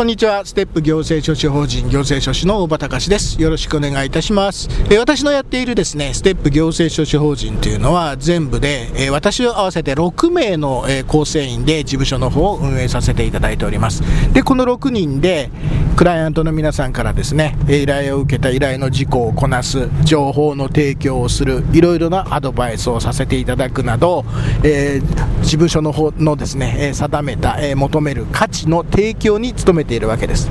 こんにちは。ステップ行政書士法人行政書士の大場隆です。よろしくお願いいたします。え私のやっているですね、ステップ行政書士法人というのは全部で、え私を合わせて6名の、え構成員で事務所の方を運営させていただいております。で、この6人で、クライアントの皆さんからですね、依頼を受けた依頼の事項をこなす、情報の提供をする、いろいろなアドバイスをさせていただくなど、え、事務所の方のですね、定めた、え求める価値の提供に努めてているわけです。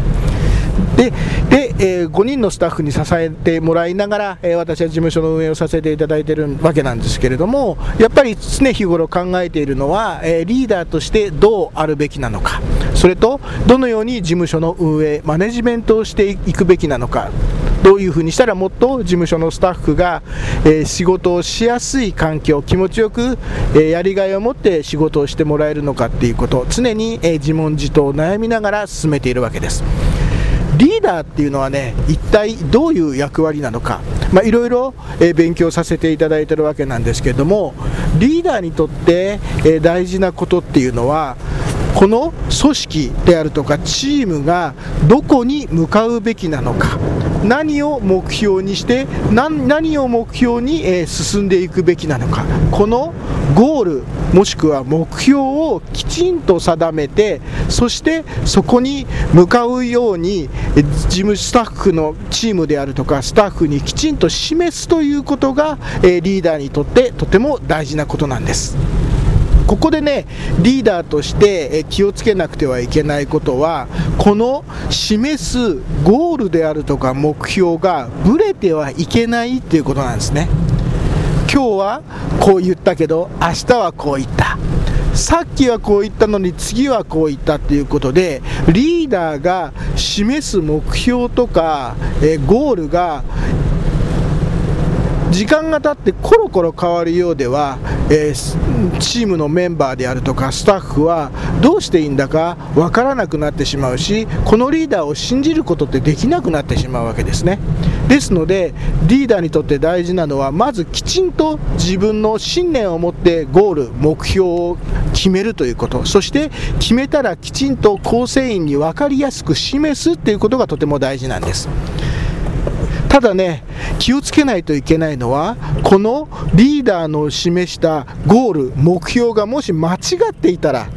でで、えー、5人のスタッフに支えてもらいながら、えー、私は事務所の運営をさせていただいているわけなんですけれどもやっぱり常日頃考えているのは、えー、リーダーとしてどうあるべきなのかそれとどのように事務所の運営マネジメントをしていくべきなのかどういうふうにしたらもっと事務所のスタッフが、えー、仕事をしやすい環境気持ちよく、えー、やりがいを持って仕事をしてもらえるのかっていうこと常に、えー、自問自答を悩みながら進めているわけです。リーダーっていうのはね一体どういう役割なのかいろいろ勉強させていただいてるわけなんですけれどもリーダーにとってえ大事なことっていうのはこの組織であるとかチームがどこに向かうべきなのか何を目標にして何を目標に、え進んでいくべきなのかこのゴールもしくは目標をきちんと定めてそしてそこに向かうように事務スタッフのチームであるとかスタッフにきちんと示すということが、えリーダーにとってとても大事なことなんです。ここでねリーダーとして気をつけなくてはいけないことはこの示すゴールであるとか目標がぶれてはいけないっていうことなんですね。今日はこう言ったけど明日はこう言った。さっきはこう言ったのに次はこう言ったっていうことでリーダーが示す目標とか、えゴールが時間が経ってコロコロ変わるようでは、えー、チームのメンバーであるとかスタッフはどうしていいんだか分からなくなってしまうしこのリーダーを信じることってできなくなってしまうわけですね。ですのでリーダーにとって大事なのはまずきちんと自分の信念を持ってゴール目標を決めるということ。そして決めたらきちんと構成員に分かりやすく示すっていうことがとても大事なんです。ただね、気をつけないといけないのは、このリーダーの示したゴール、目標がもし間違っていたら、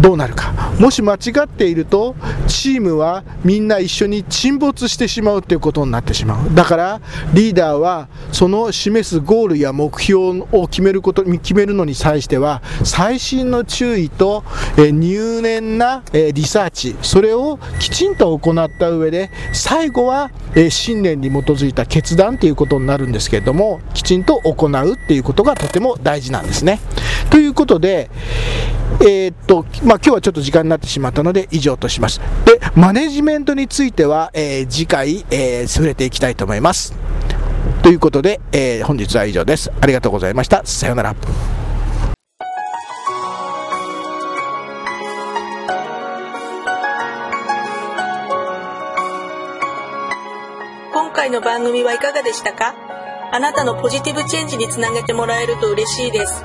どうなるか。もし間違っているとチームはみんな一緒に沈没してしまうということになってしまう。だからリーダーはその示すゴールや目標を決めること決めるのに際しては細心の注意と、え入念な、えリサーチそれをきちんと行った上で最後は、え信念に基づいた決断ということになるんですけれどもきちんと行うっていうことがとても大事なんですね。ということでえー、っと、まあ、今日はちょっと時間になってしまったので以上とします。で、マネジメントについては、えー、次回、えー、触れていきたいと思います。ということで、えー、本日は以上です。ありがとうございました。さようなら。今回の番組はいかがでしたか？あなたのポジティブチェンジにつなげてもらえると嬉しいです。